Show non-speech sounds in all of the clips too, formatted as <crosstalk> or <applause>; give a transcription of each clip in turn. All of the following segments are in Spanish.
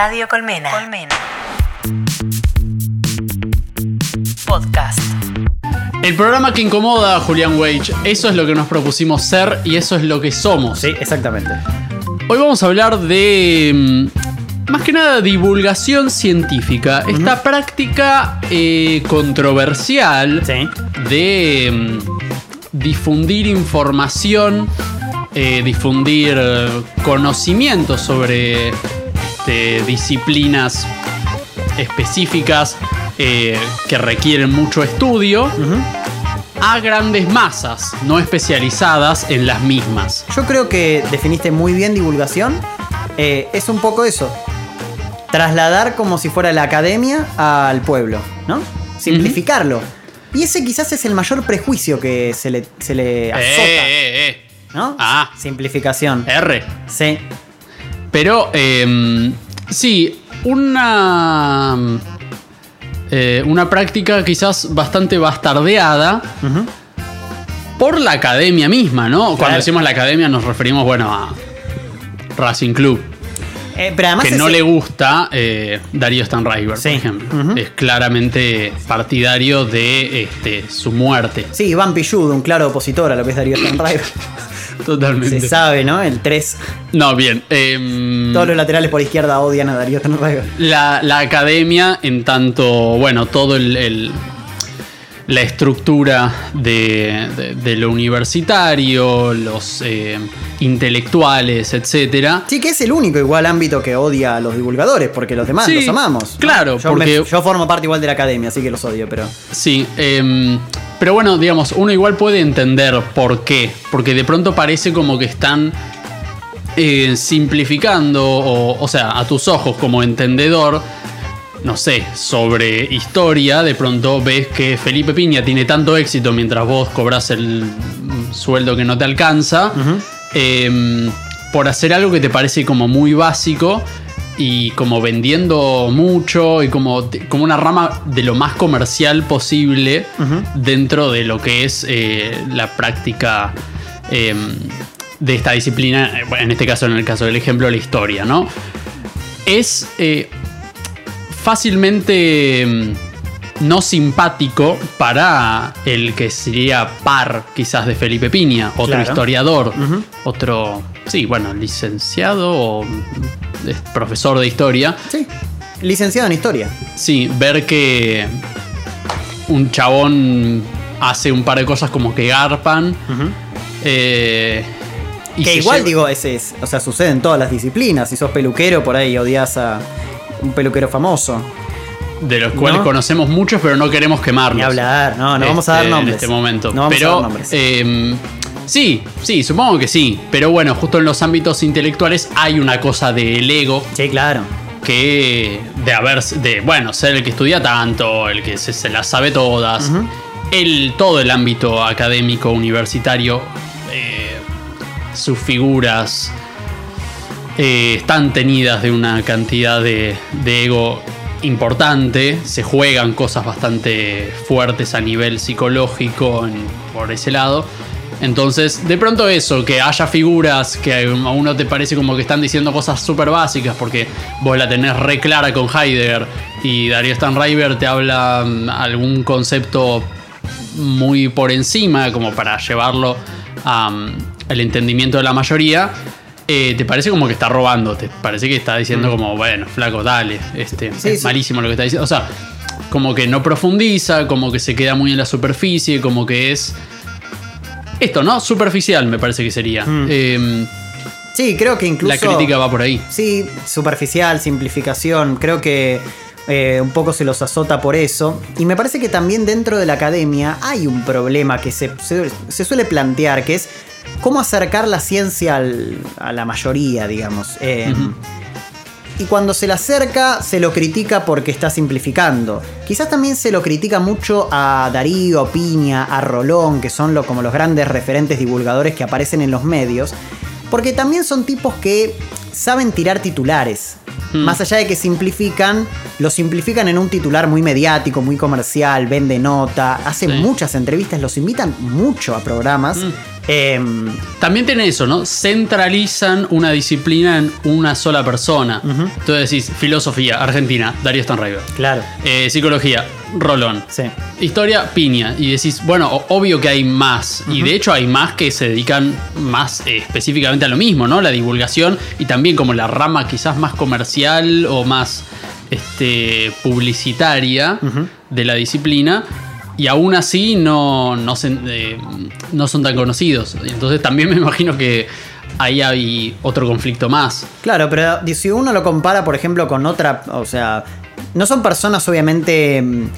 Radio Colmena. Colmena. Podcast. El programa que incomoda a Julián Wage, eso es lo que nos propusimos ser y eso es lo que somos. Sí, exactamente. Hoy vamos a hablar de, mm, más que nada, divulgación científica. Esta práctica eh, controversial Sí. de mm, difundir información, eh, difundir eh, conocimientos sobre este, disciplinas específicas eh, que requieren mucho estudio a grandes masas, no especializadas en las mismas. Yo creo que definiste muy bien divulgación. Eh, es un poco eso. Trasladar como si fuera la academia al pueblo, ¿no? Simplificarlo. Y ese quizás es el mayor prejuicio que se le, se le azota, Eh, eh, eh. ¿no? Ah. Simplificación. R. Sí. Pero, eh, sí, una. eh, una práctica quizás bastante bastardeada por la academia misma, ¿no? Cuando decimos la academia nos referimos, bueno, a Racing Club. Eh, pero además que no ese- le gusta eh, Darío Stanraiver, Sí. por ejemplo. Es claramente partidario de este, su muerte. Sí, Iván Pilludo, un claro opositor a lo que es Darío Stanriver. <coughs> Totalmente. Se sabe, ¿no? El 3. No, bien. em, Todos los laterales por izquierda odian a Darío Stanriver. la, la academia, en tanto, bueno, todo el, el- la estructura de, de- de lo universitario, los eh, intelectuales, etcétera. Sí, que es el único igual ámbito que odia a los divulgadores, porque los demás Sí, los amamos. ¿no? claro, yo, me- porque- yo formo parte igual de la academia, así que los odio, pero. Sí, em, pero bueno, digamos, uno igual puede entender por qué. Porque de pronto parece como que están eh, simplificando, o, o sea, a tus ojos como entendedor, no sé, sobre historia, de pronto ves que Felipe Piña tiene tanto éxito mientras vos cobras el sueldo que no te alcanza, em, por hacer algo que te parece como muy básico y como vendiendo mucho y como, como una rama de lo más comercial posible dentro de lo que es eh, la práctica em, de esta disciplina, eh, en este caso, en el caso del ejemplo, la historia, ¿no? Es eh, fácilmente mm, no simpático para el que sería par quizás de Felipe Piña, otro Claro. historiador, otro, sí, bueno, licenciado o profesor de historia. Sí. Licenciado en historia. Sí, ver que un chabón hace un par de cosas como que garpan. eh, y que igual lleva- digo, ese es, o sea, sucede en todas las disciplinas. Si sos peluquero, por ahí odias a un peluquero famoso. de los cuales ¿no? conocemos muchos, pero no queremos quemarlos. Ni hablar, no, no vamos a dar Este, nombres. En este momento. No vamos pero, a dar nombres. eh, sí, sí, supongo que sí. Pero bueno, justo en los ámbitos intelectuales hay una cosa del ego sí, claro. que de haber, de, bueno, ser el que estudia tanto, el que se, se las sabe todas. el, todo el ámbito académico, universitario, eh, sus figuras eh, están tenidas de una cantidad de, de ego importante, se juegan cosas bastante fuertes a nivel psicológico en- por ese lado. Entonces, de pronto eso, que haya figuras que a uno te parece como que están diciendo cosas súper básicas porque vos la tenés re clara con Heidegger y Darío Stanriver te habla mm, algún concepto muy por encima como para llevarlo a, mm, al entendimiento de la mayoría, eh, te parece como que está robando, te parece que está diciendo como, bueno, flaco, dale, este, Sí, es sí. malísimo lo que está diciendo. O sea, como que no profundiza, como que se queda muy en la superficie, como que es... Esto, ¿no? Superficial me parece que sería. Eh, Sí, creo que incluso. la crítica va por ahí. Sí, superficial, simplificación. Creo que eh, un poco se los azota por eso. Y me parece que también dentro de la academia hay un problema que se, se- se suele plantear, que es cómo acercar la ciencia al- a la mayoría, digamos. Eh, Y cuando se le acerca, se lo critica porque está simplificando. Quizás también se lo critica mucho a Darío, Piña, a Rolón, que son lo- como los grandes referentes divulgadores que aparecen en los medios. Porque también son tipos que saben tirar titulares. Mm. Más allá de que simplifican, lo simplifican en un titular muy mediático, muy comercial, vende nota, hace Sí. muchas entrevistas, los invitan mucho a programas. Mm. Em, También tiene eso, ¿no? Centralizan una disciplina en una sola persona. Entonces decís, filosofía, Argentina, Darío Stanraiver. claro, Eh, psicología, Rolón. sí. Historia, Piña. Y decís, bueno, obvio que hay más. Y de hecho hay más que se dedican más eh, específicamente a lo mismo, ¿no? La divulgación y también como la rama quizás más comercial o más este, publicitaria de la disciplina. Y aún así no, no, eh, no son tan conocidos. Entonces también me imagino que ahí hay otro conflicto más. Claro, pero si uno lo compara, por ejemplo, con otra, o sea, no son personas obviamente, mm,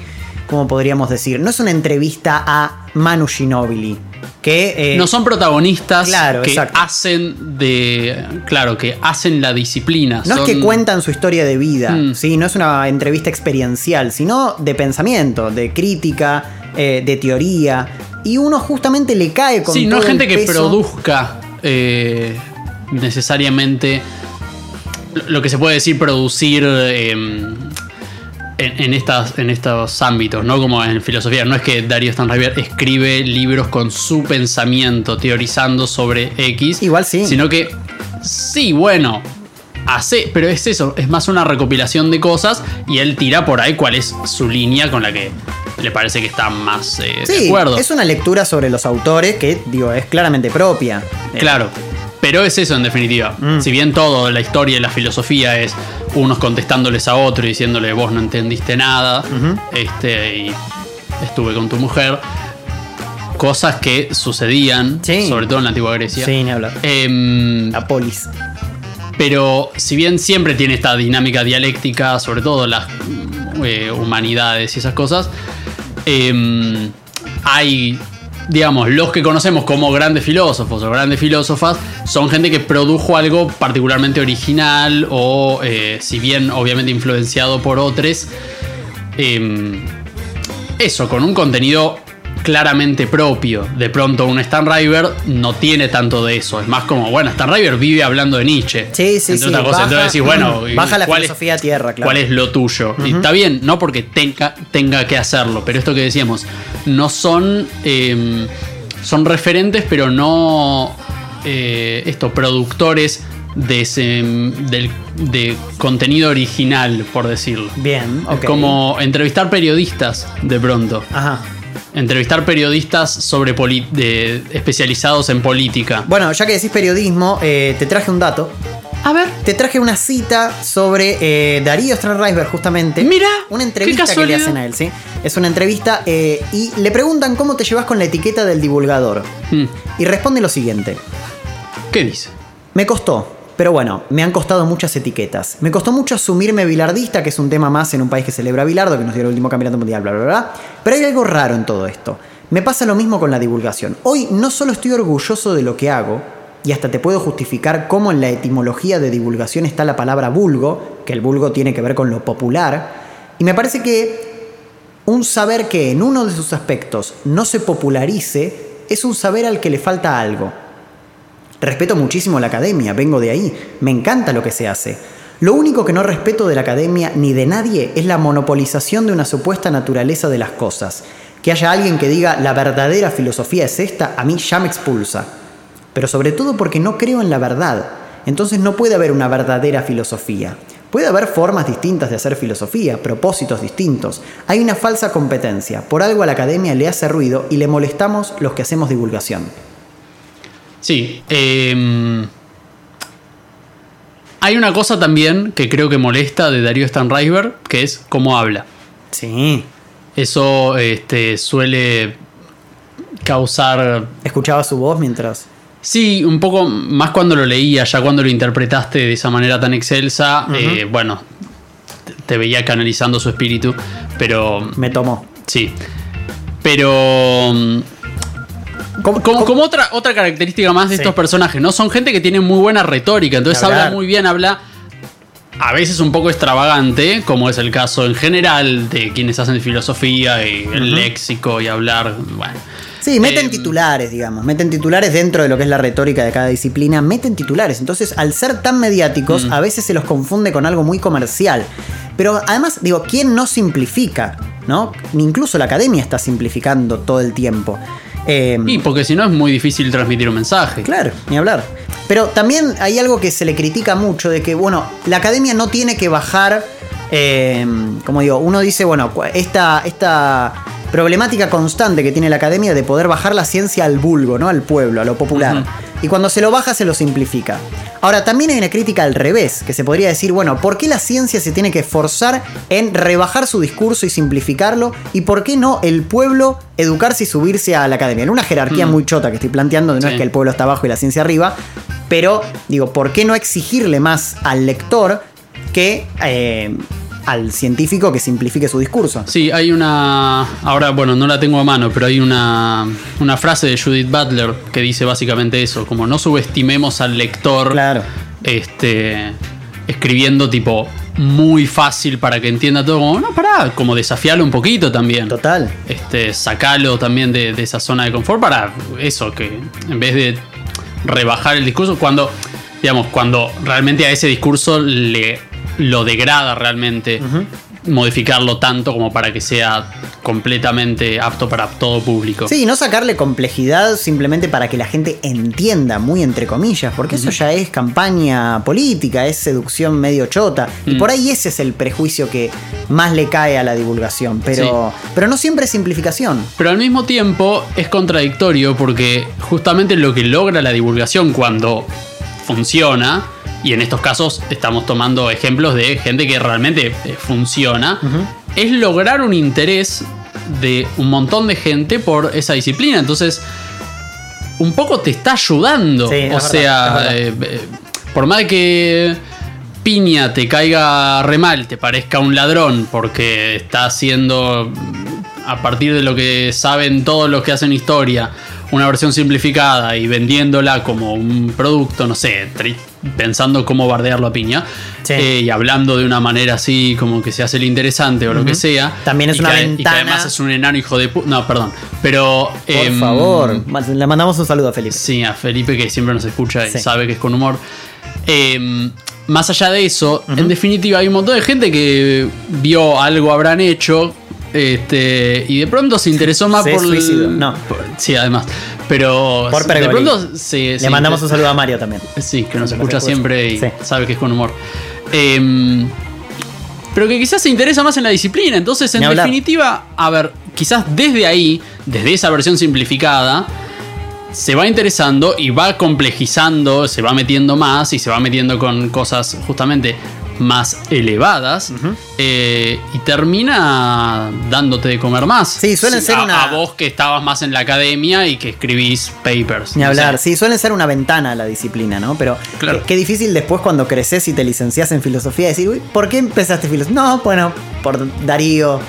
¿cómo podríamos decir? No es una entrevista a Manu Ginóbili, que... eh, no son protagonistas claro, que exacto. hacen de. Claro, que hacen la disciplina. No es que cuentan su historia de vida, Mm. ¿sí? no es una entrevista experiencial, sino de pensamiento, de crítica, eh, de teoría. Y uno justamente le cae con Sí, no es gente que produzca eh, necesariamente lo que se puede decir producir en, en estas, en estos ámbitos, ¿no? Como en filosofía. No es que Darío Stanriver escribe libros con su pensamiento, teorizando sobre X. Igual sí. Sino que, sí, bueno. Hace, pero es eso, es más una recopilación de cosas y él tira por ahí cuál es su línea con la que le parece que está más eh, de acuerdo. es una lectura sobre los autores que, digo, es claramente propia. Eh, Claro. Pero es eso en definitiva. Mm. Si bien todo, la historia y la filosofía es unos contestándoles a otro y diciéndole vos no entendiste nada, este, y estuve con tu mujer, cosas que sucedían, Sí. sobre todo en la antigua Grecia. Sí, ni hablar. Em, La polis. pero si bien siempre tiene esta dinámica dialéctica, sobre todo las eh, humanidades y esas cosas, eh, hay, digamos, los que conocemos como grandes filósofos o grandes filósofas, son gente que produjo algo particularmente original o, eh, si bien obviamente influenciado por otros, eh, eso, con un contenido claramente propio. De pronto un Stan River no tiene tanto de eso. Es más como, bueno, Stan River vive hablando de Nietzsche. Sí, sí, entre sí, baja- Entonces decís, bueno, <clears throat> baja la ¿cuál es- filosofía a tierra, claro. ¿Cuál es lo tuyo? Y está bien, no porque tenga, tenga que hacerlo, pero esto que decíamos, no son, eh, son referentes, pero no eh, estos productores de, ese, del- de contenido original, por decirlo. Bien, ok. como entrevistar periodistas de pronto. Ajá. Entrevistar periodistas sobre de- especializados en política. Bueno, ya que decís periodismo, eh, te traje un dato. A ver. Te traje una cita sobre eh, Darío Strandreisberg, justamente. Mira, Una qué entrevista que le hacen a él, ¿sí? Es una entrevista eh, y le preguntan cómo te llevas con la etiqueta del divulgador. Hmm, Y responde lo siguiente. ¿Qué dice? Me costó, pero bueno, me han costado muchas etiquetas. Me costó mucho asumirme bilardista, que es un tema más en un país que celebra bilardo, que nos dio el último campeonato mundial, bla, bla, bla. Pero hay algo raro en todo esto. Me pasa lo mismo con la divulgación. Hoy no solo estoy orgulloso de lo que hago, y hasta te puedo justificar cómo en la etimología de divulgación está la palabra vulgo, que el vulgo tiene que ver con lo popular, y me parece que un saber que en uno de sus aspectos no se popularice es un saber al que le falta algo. Respeto muchísimo la academia, vengo de ahí, me encanta lo que se hace. Lo único que no respeto de la academia ni de nadie es la monopolización de una supuesta naturaleza de las cosas. Que haya alguien que diga la verdadera filosofía es esta, a mí ya me expulsa. Pero sobre todo porque no creo en la verdad. Entonces no puede haber una verdadera filosofía. Puede haber formas distintas de hacer filosofía, propósitos distintos. Hay una falsa competencia. Por algo a la academia le hace ruido y le molestamos los que hacemos divulgación. Sí. eh, hay una cosa también que creo que molesta de Darío Stanriver, que es cómo habla. Sí. Eso este, suele causar. Escuchaba su voz mientras. Sí, un poco más cuando lo leía, ya cuando lo interpretaste de esa manera tan excelsa. eh, bueno, te- te veía canalizando su espíritu, pero Me tomó. sí. Pero. Mm, ¿Cómo- Como, otra, otra característica más de Sí. estos personajes, ¿no? Son gente que tiene muy buena retórica, entonces Hablar. habla muy bien, habla a veces un poco extravagante, como es el caso en general de quienes hacen filosofía y el léxico y hablar, bueno. Sí, meten Eh, titulares, digamos. Meten titulares dentro de lo que es la retórica de cada disciplina. Meten titulares. Entonces, al ser tan mediáticos, Mm. a veces se los confunde con algo muy comercial. Pero además, digo, ¿quién no simplifica? ¿No? Incluso la academia está simplificando todo el tiempo. Eh, Y porque si no es muy difícil transmitir un mensaje. Claro, ni hablar. Pero también hay algo que se le critica mucho de que, bueno, la academia no tiene que bajar, eh, como digo, uno dice, bueno, esta, esta problemática constante que tiene la academia de poder bajar la ciencia al vulgo, ¿no? Al pueblo, a lo popular. Y cuando se lo baja, se lo simplifica. Ahora, también hay una crítica al revés, que se podría decir, bueno, ¿por qué la ciencia se tiene que esforzar en rebajar su discurso y simplificarlo? ¿Y por qué no el pueblo educarse y subirse a la academia? En una jerarquía muy chota que estoy planteando, no Sí. es que el pueblo está abajo y la ciencia arriba, pero digo, ¿por qué no exigirle más al lector que eh, al científico que simplifique su discurso? Sí, hay una. Ahora, bueno, no la tengo a mano, pero hay una, una frase de Judith Butler que dice básicamente eso: como no subestimemos al lector. Claro. Este. Escribiendo tipo muy fácil para que entienda todo. Como, no, pará, como desafiarlo un poquito también. Total. Este, sacalo también de, de esa zona de confort para eso, que en vez de rebajar el discurso, cuando, digamos, cuando realmente a ese discurso le lo degrada realmente, modificarlo tanto como para que sea completamente apto para todo público. Sí, y no sacarle complejidad simplemente para que la gente entienda, muy entre comillas, porque eso ya es campaña política, es seducción medio chota. Y Mm. por ahí ese es el prejuicio que más le cae a la divulgación. Pero, pero no siempre es simplificación. Pero al mismo tiempo es contradictorio porque justamente lo que logra la divulgación cuando funciona, y en estos casos estamos tomando ejemplos de gente que realmente eh, funciona, es lograr un interés de un montón de gente por esa disciplina. Entonces, un poco te está ayudando. Sí, o sea, verdad. eh, eh, por más que Piña te caiga re mal, te parezca un ladrón, porque está haciendo, a partir de lo que saben todos los que hacen historia, una versión simplificada y vendiéndola como un producto, no sé, pensando cómo bardearlo a Piña, Sí. eh, y hablando de una manera así como que se hace el interesante o lo que sea. También es y una que- Y que ventana- además es un enano hijo de puta. No, perdón. Pero. Por em, favor, le mandamos un saludo a Felipe. Sí, a Felipe que siempre nos escucha y Sí. sabe que es con humor. Eh, más allá de eso, en definitiva hay un montón de gente que vio algo habrán hecho este, y de pronto se interesó más Se por... el- suicidó, no. por- sí, además. Pero Por de pronto se, Le se mandamos inter- un saludo a Mario también. Sí, que nos escucha escucha. siempre y Sí. sabe que es con humor. Eh, pero que quizás se interesa más en la disciplina. Entonces, en definitiva, a ver, quizás desde ahí, desde esa versión simplificada, se va interesando y va complejizando, se va metiendo más y se va metiendo con cosas justamente más elevadas eh, y termina dándote de comer más. Sí, suelen ser a, una- a vos que estabas más en la academia y que escribís papers. Ni no hablar, sé. sí, suelen ser una ventana a la disciplina, ¿no? Pero Claro. qué, qué difícil después cuando creces y te licencias en filosofía decir, uy, ¿por qué empezaste filosofía? No, bueno, por Darío,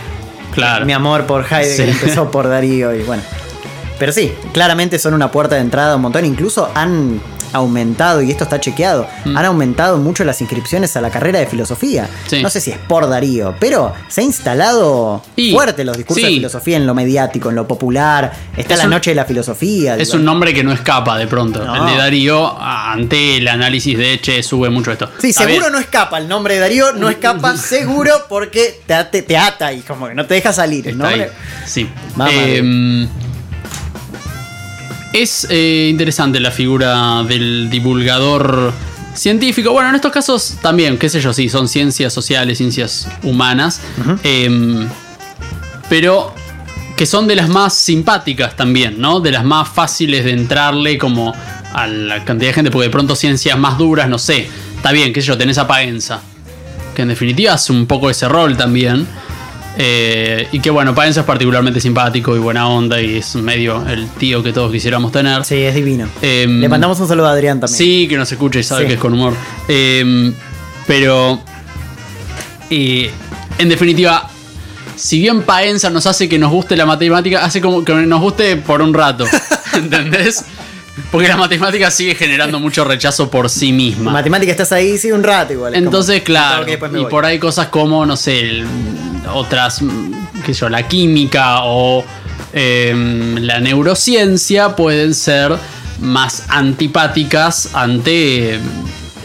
Claro. mi amor por Heidegger Sí. empezó por Darío y bueno. Pero sí, claramente son una puerta de entrada un montón, incluso han aumentado, y esto está chequeado, Mm. han aumentado mucho las inscripciones a la carrera de filosofía. Sí. No sé si es por Darío, pero se ha instalado Y- fuerte los discursos de filosofía en lo mediático, en lo popular. Está Es la un- noche de la filosofía. Es digo. un nombre que no escapa de pronto. No. El de Darío, ante el análisis de Eche, sube mucho esto. Sí, Está seguro bien. no escapa el nombre de Darío, no escapa seguro porque te, ate- te ata y como que no te deja salir. el nombre. Sí. Mamá Eh, es eh, interesante la figura del divulgador científico. Bueno, en estos casos también, qué sé yo, sí, son ciencias sociales, ciencias humanas. Eh, pero que son de las más simpáticas también, ¿no? De las más fáciles de entrarle como a la cantidad de gente, porque de pronto ciencias más duras, no sé. Está bien, qué sé yo, tenés a Paenza, que en definitiva hace un poco ese rol también. Eh, y que bueno, Paenza es particularmente simpático y buena onda y es medio el tío que todos quisiéramos tener. Sí, es divino. Em, Le mandamos un saludo a Adrián también. Sí, que nos escucha y sabe Sí. que es con humor. Eh, pero. en definitiva, si bien Paenza nos hace que nos guste la matemática, hace como que nos guste por un rato. <laughs> ¿Entendés? Porque la matemática sigue generando <laughs> mucho rechazo por sí misma. Matemática estás ahí, sí, un rato igual. como, Entonces, claro, y voy. por ahí cosas como, no sé, el- otras, qué sé yo, la química o em, la neurociencia pueden ser más antipáticas ante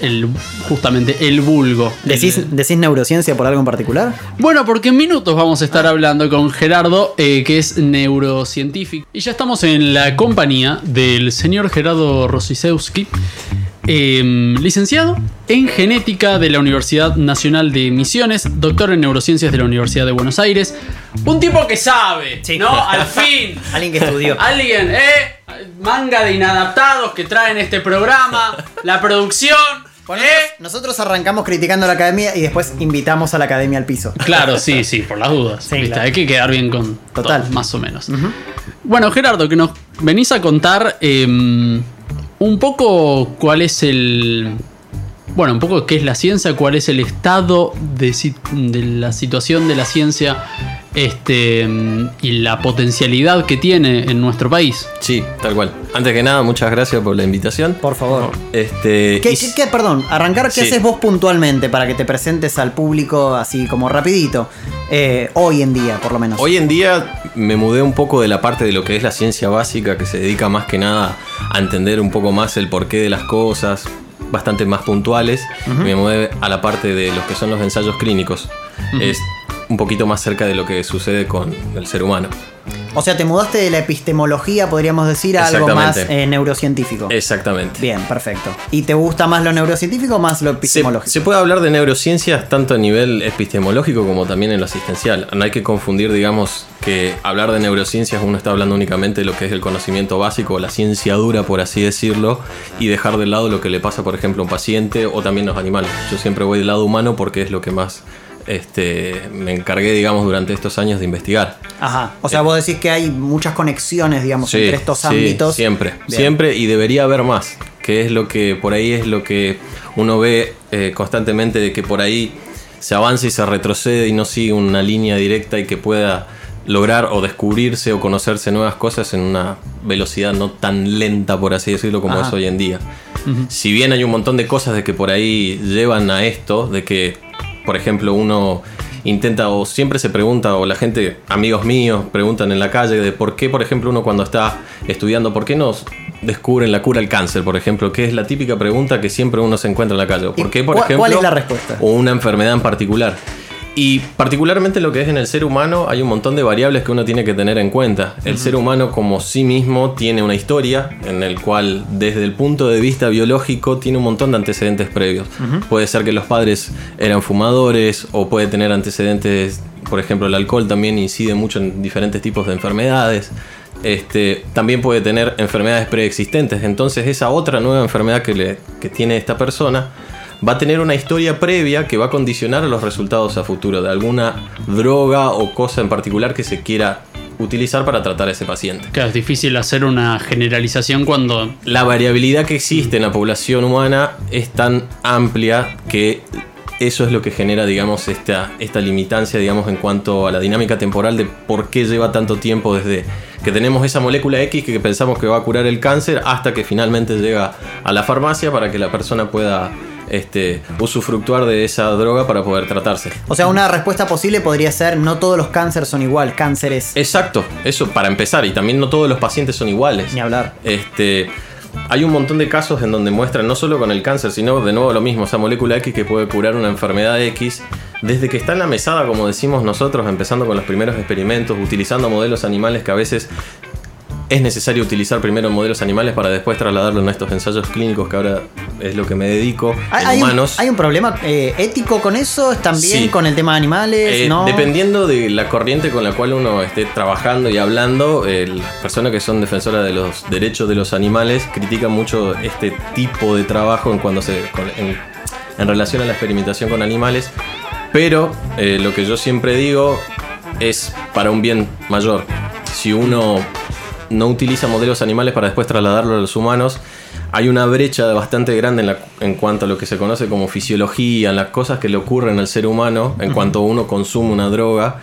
el, justamente el vulgo. ¿Decís, El- ¿Decís neurociencia por algo en particular? Bueno, porque en minutos vamos a estar hablando con Gerardo, eh, que es neurocientífico. Y ya estamos en la compañía del señor Gerardo Rosisewski, eh, licenciado en genética de la Universidad Nacional de Misiones, doctor en neurociencias de la Universidad de Buenos Aires. Un tipo que sabe, Sí. ¿no? Al fin. <laughs> Alguien que estudió. Alguien, ¿eh? Manga de inadaptados que traen este programa, la producción, Bueno, ¿eh? Nosotros arrancamos criticando a la academia y después invitamos a la academia al piso. Claro, sí, sí, por las dudas. Sí, ¿viste? claro. Hay que quedar bien con Total. todo, más o menos. Bueno, Gerardo, que nos venís a contar eh, un poco cuál es el. Bueno, un poco qué es la ciencia, cuál es el estado de, de la situación de la ciencia este, y la potencialidad que tiene en nuestro país. Sí, tal cual. Antes que nada, muchas gracias por la invitación. Por favor. Este, ¿Qué, y- qué- qué- perdón, arrancar, ¿qué Sí. haces vos puntualmente para que te presentes al público así como rapidito? Eh, hoy en día, por lo menos. Hoy en día me mudé un poco de la parte de lo que es la ciencia básica, que se dedica más que nada a entender un poco más el porqué de las cosas, bastante más puntuales. me mudé a la parte de los que son los ensayos clínicos. Es un poquito más cerca de lo que sucede con el ser humano. O sea, te mudaste de la epistemología, podríamos decir, a algo más eh, neurocientífico. Exactamente. Bien, perfecto. ¿Y te gusta más lo neurocientífico o más lo Se, epistemológico? se puede hablar de neurociencias tanto a nivel epistemológico como también en lo asistencial. No hay que confundir, digamos, que hablar de neurociencias uno está hablando únicamente de lo que es el conocimiento básico, la ciencia dura, por así decirlo, y dejar de lado lo que le pasa, por ejemplo, a un paciente o también los animales. Yo siempre voy del lado humano porque es lo que más este, me encargué, digamos, durante estos años de investigar. Ajá. O sea, vos decís que hay muchas conexiones, digamos, Sí, entre estos sí, ámbitos. Siempre, Bien. siempre y debería haber más. Que es lo que por ahí es lo que uno ve eh, constantemente de que por ahí se avanza y se retrocede y no sigue una línea directa y que pueda lograr o descubrirse o conocerse nuevas cosas en una velocidad no tan lenta, por así decirlo, como Ajá. es hoy en día. Si bien hay un montón de cosas de que por ahí llevan a esto, de que, por ejemplo, uno intenta o siempre se pregunta, o la gente, amigos míos, preguntan en la calle de por qué, por ejemplo, uno cuando está estudiando, ¿por qué nos descubren la cura al cáncer, por ejemplo? Que es la típica pregunta que siempre uno se encuentra en la calle. ¿O ¿Por ¿Y qué, por cuál- ejemplo? cuál es la respuesta? O una enfermedad en particular. Y particularmente lo que es en el ser humano, hay un montón de variables que uno tiene que tener en cuenta. El ser humano como sí mismo tiene una historia en el cual desde el punto de vista biológico tiene un montón de antecedentes previos. Puede ser que los padres eran fumadores o puede tener antecedentes, por ejemplo el alcohol también incide mucho en diferentes tipos de enfermedades. Este, también puede tener enfermedades preexistentes. Entonces esa otra nueva enfermedad que, le, que tiene esta persona va a tener una historia previa que va a condicionar los resultados a futuro de alguna droga o cosa en particular que se quiera utilizar para tratar a ese paciente. Que es difícil hacer una generalización cuando La variabilidad que existe en la población humana es tan amplia que eso es lo que genera, digamos, esta, esta limitancia, digamos, en cuanto a la dinámica temporal de por qué lleva tanto tiempo desde que tenemos esa molécula X que pensamos que va a curar el cáncer hasta que finalmente llega a la farmacia para que la persona pueda este, usufructuar de esa droga para poder tratarse. O sea, una respuesta posible podría ser no todos los cánceres son igual, cánceres. Exacto, eso para empezar, y también no todos los pacientes son iguales. Ni hablar. Este, hay un montón de casos en donde muestran no solo con el cáncer, sino de nuevo lo mismo, esa molécula X que puede curar una enfermedad X, desde que está en la mesada, como decimos nosotros, empezando con los primeros experimentos, utilizando modelos animales que a veces es necesario utilizar primero modelos animales para después trasladarlo en estos ensayos clínicos, que ahora es lo que me dedico, ¿Hay, en hay un, humanos. hay un problema eh, ético con eso? ¿También Sí. con el tema de animales? Eh, ¿No? Dependiendo de la corriente con la cual uno esté trabajando y hablando, eh, las personas que son defensoras de los derechos de los animales critican mucho este tipo de trabajo en, cuando se, en relación a la experimentación con animales. Pero eh, lo que yo siempre digo es para un bien mayor. Si uno no utiliza modelos animales para después trasladarlo a los humanos, hay una brecha bastante grande en, la- en cuanto a lo que se conoce como fisiología, en las cosas que le ocurren al ser humano en cuanto uno consume una droga,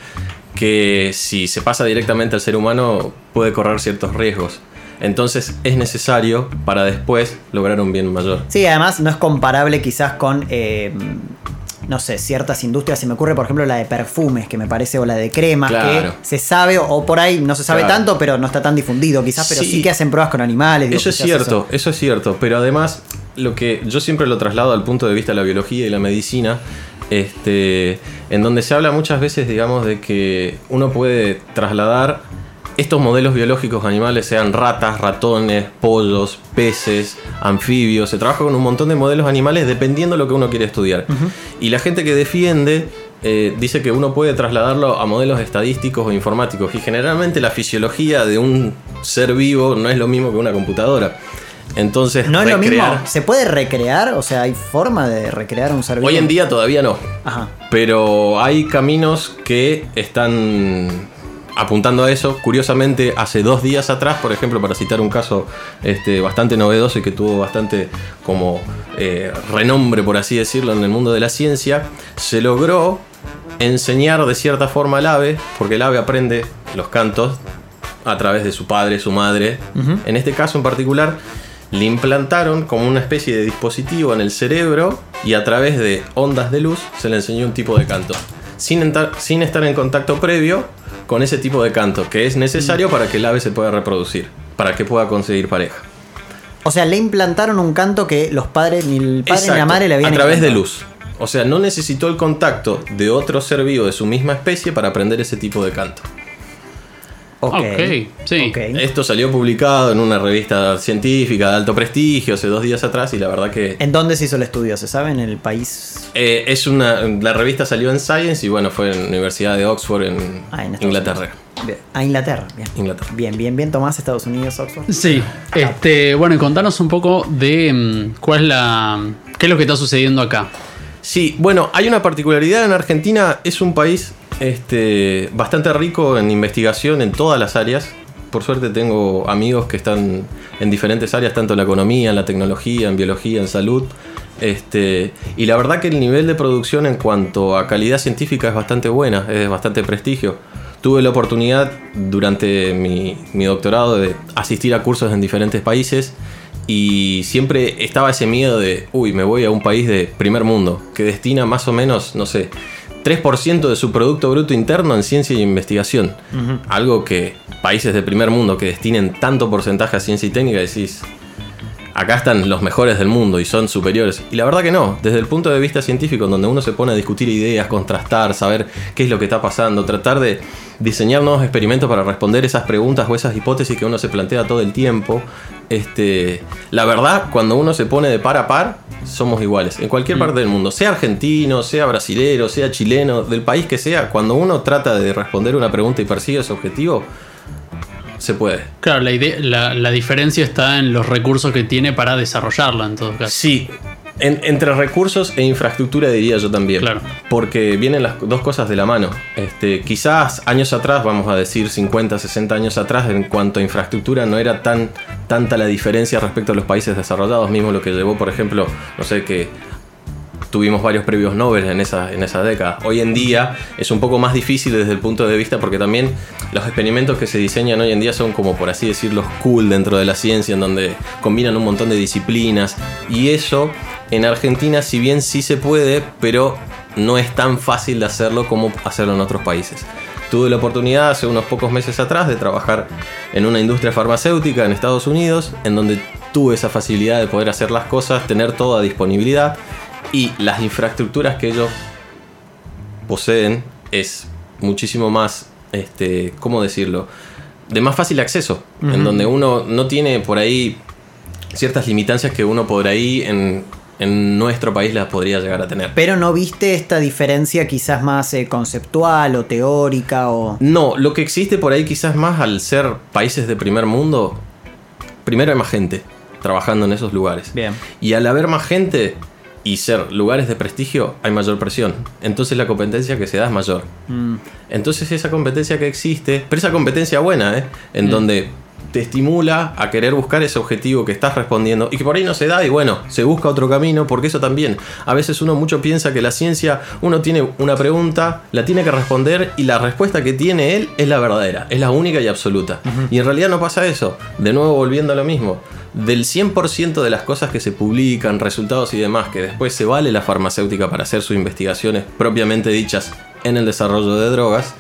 que si se pasa directamente al ser humano puede correr ciertos riesgos. Entonces es necesario para después lograr un bien mayor. Sí, además no es comparable quizás con, eh, no sé, ciertas industrias. Se me ocurre, por ejemplo, la de perfumes, que me parece, o la de cremas, Claro. que se sabe, o por ahí no se sabe Claro. tanto, pero no está tan difundido quizás, pero sí, Sí. que hacen pruebas con animales. digo, Eso es cierto, eso. es cierto, pero además lo que yo siempre lo traslado al punto de vista de la biología y la medicina, este, en donde se habla muchas veces, digamos, de que uno puede trasladar estos modelos biológicos animales, sean ratas, ratones, pollos, peces, anfibios, se trabaja con un montón de modelos animales dependiendo de lo que uno quiere estudiar. Y la gente que defiende eh, dice que uno puede trasladarlo a modelos estadísticos o informáticos. Y generalmente la fisiología de un ser vivo no es lo mismo que una computadora. Entonces, No es lo mismo. ¿Se puede recrear? O sea, ¿hay forma de recrear un ser vivo? Hoy en día todavía no. Ajá. Pero hay caminos que están apuntando a eso. Curiosamente, hace dos días atrás, por ejemplo, para citar un caso este, bastante novedoso y que tuvo bastante como eh, renombre, por así decirlo, en el mundo de la ciencia, se logró enseñar de cierta forma al ave, porque el ave aprende los cantos a través de su padre, su madre. En este caso en particular, le implantaron como una especie de dispositivo en el cerebro y a través de ondas de luz se le enseñó un tipo de canto. Sin, estar en contacto previo con ese tipo de canto, que es necesario para que el ave se pueda reproducir, para que pueda conseguir pareja. O sea, le implantaron un canto que los padres, ni el padre ni la madre le habían A través de luz. O sea, no necesitó el contacto de otro ser vivo de su misma especie para aprender ese tipo de canto. Ok, Ok, sí. ok. Esto salió publicado en una revista científica de alto prestigio hace dos días atrás y la verdad que ¿En dónde se hizo el estudio? ¿Se sabe? ¿En el país? eh, es una la revista salió en Science y bueno fue en la Universidad de Oxford en, Ah, en Inglaterra. Bien. A Inglaterra, bien. Inglaterra. Bien, bien, bien. Tomás, Estados Unidos, Oxford. Sí, este, bueno, y contanos un poco de mm, cuál es la. qué es lo que está sucediendo acá. Sí, bueno, hay una particularidad en Argentina, es un país este, bastante rico en investigación en todas las áreas. Por suerte tengo amigos que están en diferentes áreas, tanto en la economía, en la tecnología, en biología, en salud. Este, y la verdad que el nivel de producción en cuanto a calidad científica es bastante buena, es bastante prestigio. Tuve la oportunidad durante mi, mi doctorado de asistir a cursos en diferentes países y siempre estaba ese miedo de, uy, me voy a un país de primer mundo, que destina más o menos, no sé, 3% de su Producto Bruto Interno en ciencia y investigación. Algo que países de primer mundo que destinen tanto porcentaje a ciencia y técnica, decís, acá están los mejores del mundo y son superiores. Y la verdad que no, desde el punto de vista científico, en donde uno se pone a discutir ideas, contrastar, saber qué es lo que está pasando, tratar de diseñar nuevos experimentos para responder esas preguntas o esas hipótesis que uno se plantea todo el tiempo. Este, la verdad, cuando uno se pone de par a par, somos iguales. En cualquier parte del mundo, sea argentino, sea brasilero, sea chileno, del país que sea, cuando uno trata de responder una pregunta y persigue ese objetivo, se puede. Claro, la, idea, la, la diferencia está en los recursos que tiene para desarrollarla, en todo caso. Sí, en- entre recursos e infraestructura diría yo también. Claro. Porque vienen las dos cosas de la mano. Este, quizás años atrás, vamos a decir 50, 60 años atrás, en cuanto a infraestructura no era tan tanta la diferencia respecto a los países desarrollados, mismo lo que llevó, por ejemplo, no sé, que tuvimos varios premios Nobel en esa, en esa década. Hoy en día es un poco más difícil desde el punto de vista porque también los experimentos que se diseñan hoy en día son como por así decirlo cool dentro de la ciencia en donde combinan un montón de disciplinas y eso en Argentina si bien sí se puede pero no es tan fácil de hacerlo como hacerlo en otros países. Tuve la oportunidad hace unos pocos meses atrás de trabajar en una industria farmacéutica en Estados Unidos, en donde tuve esa facilidad de poder hacer las cosas, tener toda disponibilidad y las infraestructuras que ellos poseen es muchísimo más, este, ¿cómo decirlo? De más fácil acceso, en donde uno no tiene por ahí ciertas limitancias que uno por ahí en, en nuestro país las podría llegar a tener. Pero no viste esta diferencia quizás más eh, conceptual o teórica o... No, lo que existe por ahí quizás más al ser países de primer mundo, primero hay más gente trabajando en esos lugares. Bien. Y al haber más gente y ser lugares de prestigio, hay mayor presión. Entonces la competencia que se da es mayor. Mm, Entonces esa competencia que existe, pero esa competencia buena, ¿eh? En donde te estimula a querer buscar ese objetivo que estás respondiendo y que por ahí no se da y bueno, se busca otro camino porque eso también, a veces uno mucho piensa que la ciencia, uno tiene una pregunta, la tiene que responder y la respuesta que tiene él es la verdadera, es la única y absoluta. Y en realidad no pasa eso, de nuevo volviendo a lo mismo, del 100% de las cosas que se publican, resultados y demás, que después se vale la farmacéutica para hacer sus investigaciones propiamente dichas en el desarrollo de drogas,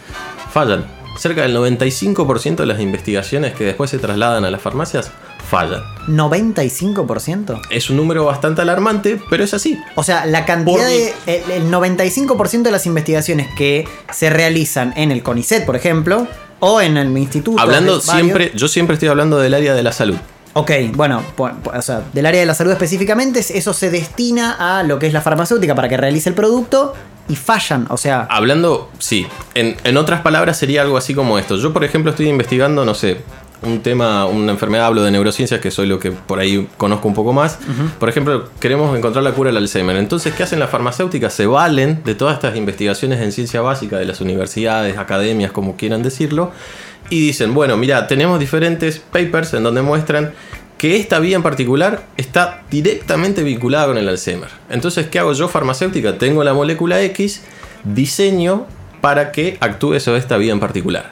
fallan. Cerca del 95% de las investigaciones que después se trasladan a las farmacias fallan. 95%. Es un número bastante alarmante, pero es así. O sea, la cantidad Por- de. El, el 95% de las investigaciones que se realizan en el CONICET, por ejemplo, o en el instituto. Hablando siempre, yo siempre estoy hablando del área de la salud. Ok, bueno, o sea, del área de la salud específicamente, eso se destina a lo que es la farmacéutica para que realice el producto y fallan. O sea, Hablando, sí. En, en otras palabras sería algo así como esto. Yo, por ejemplo, estoy investigando, no sé, un tema, una enfermedad, hablo de neurociencias, que soy lo que por ahí conozco un poco más. Por ejemplo, queremos encontrar la cura del Alzheimer. Entonces, ¿qué hacen las farmacéuticas? Se valen de todas estas investigaciones en ciencia básica de las universidades, academias, como quieran decirlo, y dicen, bueno, mira, tenemos diferentes papers en donde muestran que esta vía en particular está directamente vinculada con el Alzheimer. Entonces, ¿qué hago yo, farmacéutica? Tengo la molécula X, diseño para que actúe sobre esta vía en particular.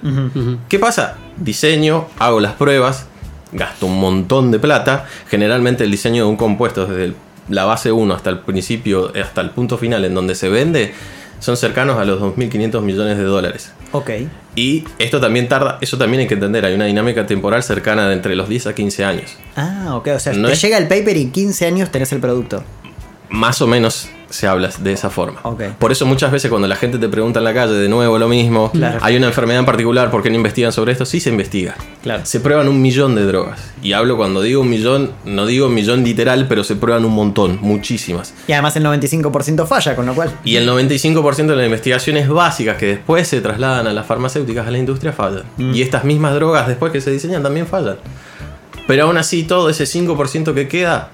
¿Qué pasa? Diseño, hago las pruebas, gasto un montón de plata. Generalmente el diseño de un compuesto desde el- la base 1 hasta el principio, hasta el punto final en donde se vende, son cercanos a los 2.500 millones de dólares. ok. Y esto también tarda, eso también hay que entender, hay una dinámica temporal cercana de entre los 10 a 15 años. Ah, ok. O sea, No te es- llega el paper y en 15 años tenés el producto. Más o menos se habla de esa forma. Por eso muchas veces cuando la gente te pregunta en la calle de nuevo lo mismo, Claro. hay una enfermedad en particular, ¿por qué no investigan sobre esto? Sí se investiga. Claro. Se prueban un millón de drogas. Y hablo cuando digo un millón, no digo un millón literal, pero se prueban un montón, muchísimas. Y además el 95% falla, con lo cual. Y el 95% de las investigaciones básicas que después se trasladan a las farmacéuticas, a la industria, fallan. Y estas mismas drogas después que se diseñan también fallan. Pero aún así, todo ese 5% que queda,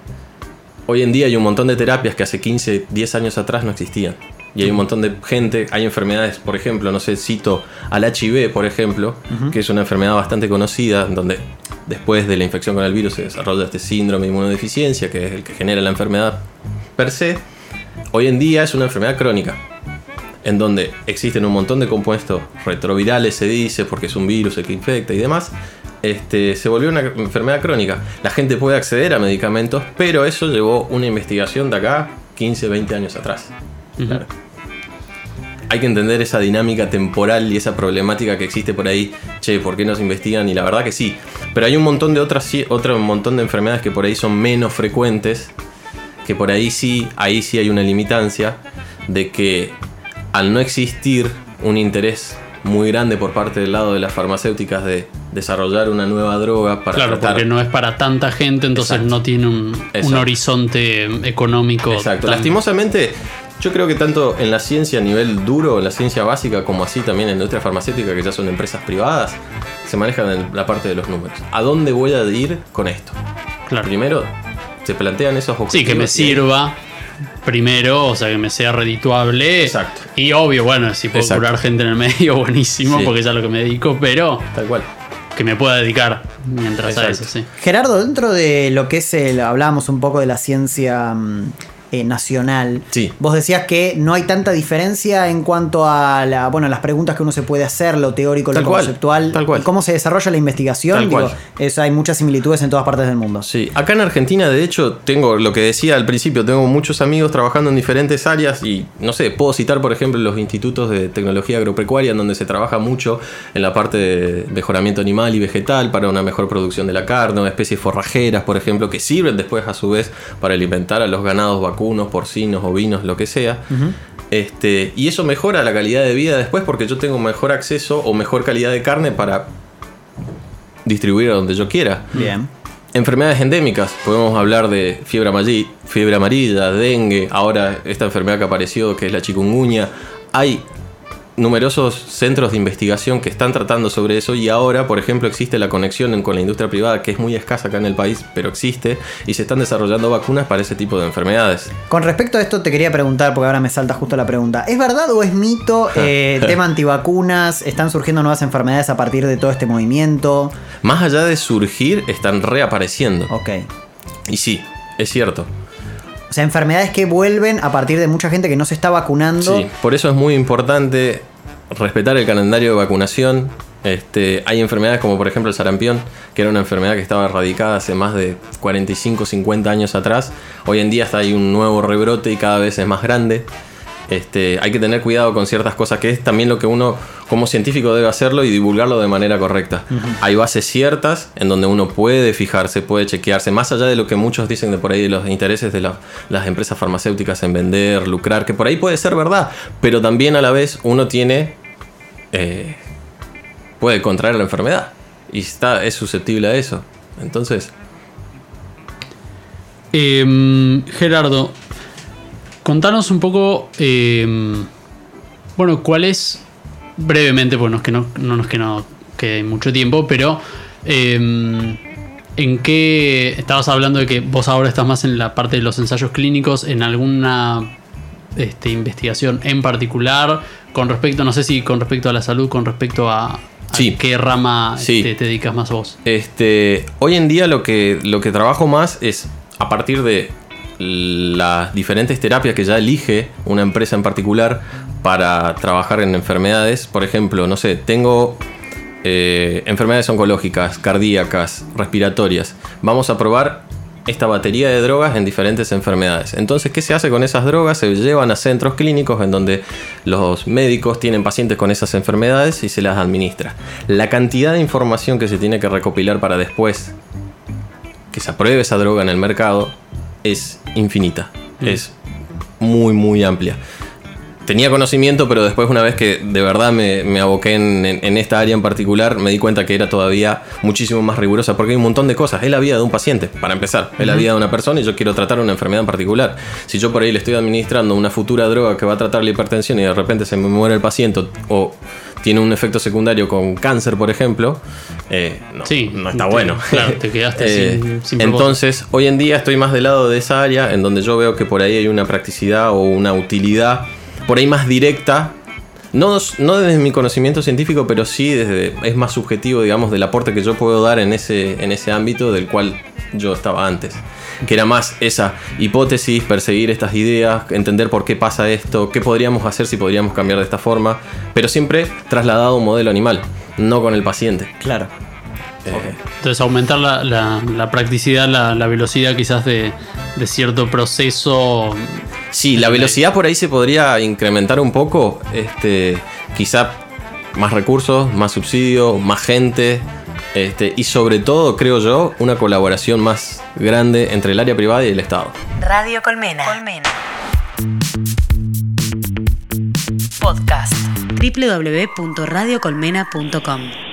hoy en día hay un montón de terapias que hace 15, 10 años atrás no existían. Y hay un montón de gente, hay enfermedades, por ejemplo, no sé, cito al HIV, por ejemplo, que es una enfermedad bastante conocida, donde después de la infección con el virus se desarrolla este síndrome de inmunodeficiencia, que es el que genera la enfermedad per se. Hoy en día es una enfermedad crónica, en donde existen un montón de compuestos retrovirales, se dice, porque es un virus el que infecta y demás. Este, se volvió una enfermedad crónica. La gente puede acceder a medicamentos, pero eso llevó una investigación de acá 15, 20 años atrás. Claro. Hay que entender esa dinámica temporal y esa problemática que existe por ahí. Che, ¿por qué no se investigan? Y la verdad que sí. Pero hay un montón de otras, otro montón de enfermedades que por ahí son menos frecuentes. Que por ahí sí, ahí sí hay una limitancia de que al no existir un interés muy grande por parte del lado de las farmacéuticas de desarrollar una nueva droga para Claro, tratar- porque no es para tanta gente, entonces Exacto. no tiene un, horizonte económico. Exacto. tan- Lastimosamente, yo creo que tanto en la ciencia a nivel duro, en la ciencia básica, como así también en la industria farmacéutica, que ya son empresas privadas, se manejan en la parte de los números. ¿A dónde voy a ir con esto? Claro. Primero, se plantean esos objetivos. Sí, que me sirva primero, o sea, que me sea redituable. Exacto. Y obvio, bueno, si puedo Exacto. curar gente en el medio, <laughs> buenísimo, Sí. porque ya es lo que me dedico, pero Tal cual. que me pueda dedicar mientras a Exacto. eso, sí. Gerardo, dentro de lo que es el. Hablábamos un poco de la ciencia mm, eh, nacional. Sí. Vos decías que no hay tanta diferencia en cuanto a la, bueno, las preguntas que uno se puede hacer, lo teórico, Tal lo cual, conceptual, tal cual. y cómo se desarrolla la investigación. Tal Digo, cual. eso hay muchas similitudes en todas partes del mundo. Sí, acá en Argentina, de hecho, tengo lo que decía al principio, tengo muchos amigos trabajando en diferentes áreas y, no sé, puedo citar, por ejemplo, los institutos de tecnología agropecuaria, en donde se trabaja mucho en la parte de mejoramiento animal y vegetal para una mejor producción de la carne, o especies forrajeras, por ejemplo, que sirven después, a su vez, para alimentar a los ganados vacunos, porcinos, ovinos, lo que sea. Este, y eso mejora la calidad de vida después porque yo tengo mejor acceso o mejor calidad de carne para distribuir a donde yo quiera. Bien. Enfermedades endémicas, podemos hablar de fiebre amarilla, fiebre amarilla, dengue, ahora esta enfermedad que apareció que es la chikungunya. Hay numerosos centros de investigación que están tratando sobre eso y ahora, por ejemplo, existe la conexión con la industria privada que es muy escasa acá en el país, pero existe y se están desarrollando vacunas para ese tipo de enfermedades. Con respecto a esto te quería preguntar, porque ahora me salta justo la pregunta. ¿Es verdad o es mito <laughs> eh, tema antivacunas? ¿Están surgiendo nuevas enfermedades a partir de todo este movimiento? Más allá de surgir, están reapareciendo. Ok. Y sí, es cierto. O sea, enfermedades que vuelven a partir de mucha gente que no se está vacunando. Sí, por eso es muy importante respetar el calendario de vacunación. Este, hay enfermedades como por ejemplo el sarampión, que era una enfermedad que estaba erradicada hace más de 45, 50 años atrás. Hoy en día está hay un nuevo rebrote y cada vez es más grande. Este, hay que tener cuidado con ciertas cosas, que es también lo que uno como científico debe hacerlo y divulgarlo de manera correcta. Hay bases ciertas en donde uno puede fijarse, puede chequearse, más allá de lo que muchos dicen de por ahí de los intereses de la- las empresas farmacéuticas en vender, lucrar, que por ahí puede ser verdad, pero también a la vez uno tiene... eh, puede contraer la enfermedad y está, es susceptible a eso. Entonces, Em, Gerardo, contanos un poco, em, bueno, cuál es, brevemente, pues no es que no, no nos que no quede mucho tiempo, pero em, en qué estabas hablando de que vos ahora estás más en la parte de los ensayos clínicos, en alguna este, investigación en particular, con respecto, no sé si con respecto a la salud, con respecto a, a Sí. qué rama Sí. este, te dedicas más vos. Este, hoy en día lo que, lo que trabajo más es a partir de las diferentes terapias que ya elige una empresa en particular para trabajar en enfermedades. Por ejemplo, no sé, tengo eh, enfermedades oncológicas, cardíacas, respiratorias. Vamos a probar esta batería de drogas en diferentes enfermedades. Entonces, ¿qué se hace con esas drogas? Se llevan a centros clínicos en donde los médicos tienen pacientes con esas enfermedades y se las administra. La cantidad de información que se tiene que recopilar para después que se apruebe esa droga en el mercado es infinita. Es muy, muy amplia. Tenía conocimiento, pero después una vez que de verdad me, me aboqué en, en- en esta área en particular, me di cuenta que era todavía muchísimo más rigurosa, porque hay un montón de cosas. Es la vida de un paciente, para empezar. Es la vida de una persona y yo quiero tratar una enfermedad en particular. Si yo por ahí le estoy administrando una futura droga que va a tratar la hipertensión y de repente se me muere el paciente o tiene un efecto secundario con cáncer, por ejemplo, eh, no, Sí, no está te- bueno. claro, te quedaste <laughs> Eh, sin- sin propósito. entonces, hoy en día estoy más del lado de esa área en donde yo veo que por ahí hay una practicidad o una utilidad por ahí más directa. No, no desde mi conocimiento científico, pero sí desde. es más subjetivo, digamos, del aporte que yo puedo dar en ese, en ese ámbito del cual yo estaba antes. Que era más esa hipótesis, perseguir estas ideas, entender por qué pasa esto, qué podríamos hacer si podríamos cambiar de esta forma, pero siempre trasladado a un modelo animal, no con el paciente. Claro. Eh, Entonces aumentar la, la- la practicidad, la, la velocidad quizás de, de cierto proceso. Sí, la velocidad por ahí se podría incrementar un poco. Este, quizá más recursos, más subsidio, más gente. Este, y sobre todo, creo yo, una colaboración más grande entre el área privada y el Estado. Radio Colmena. Colmena. Podcast. www.radiocolmena.com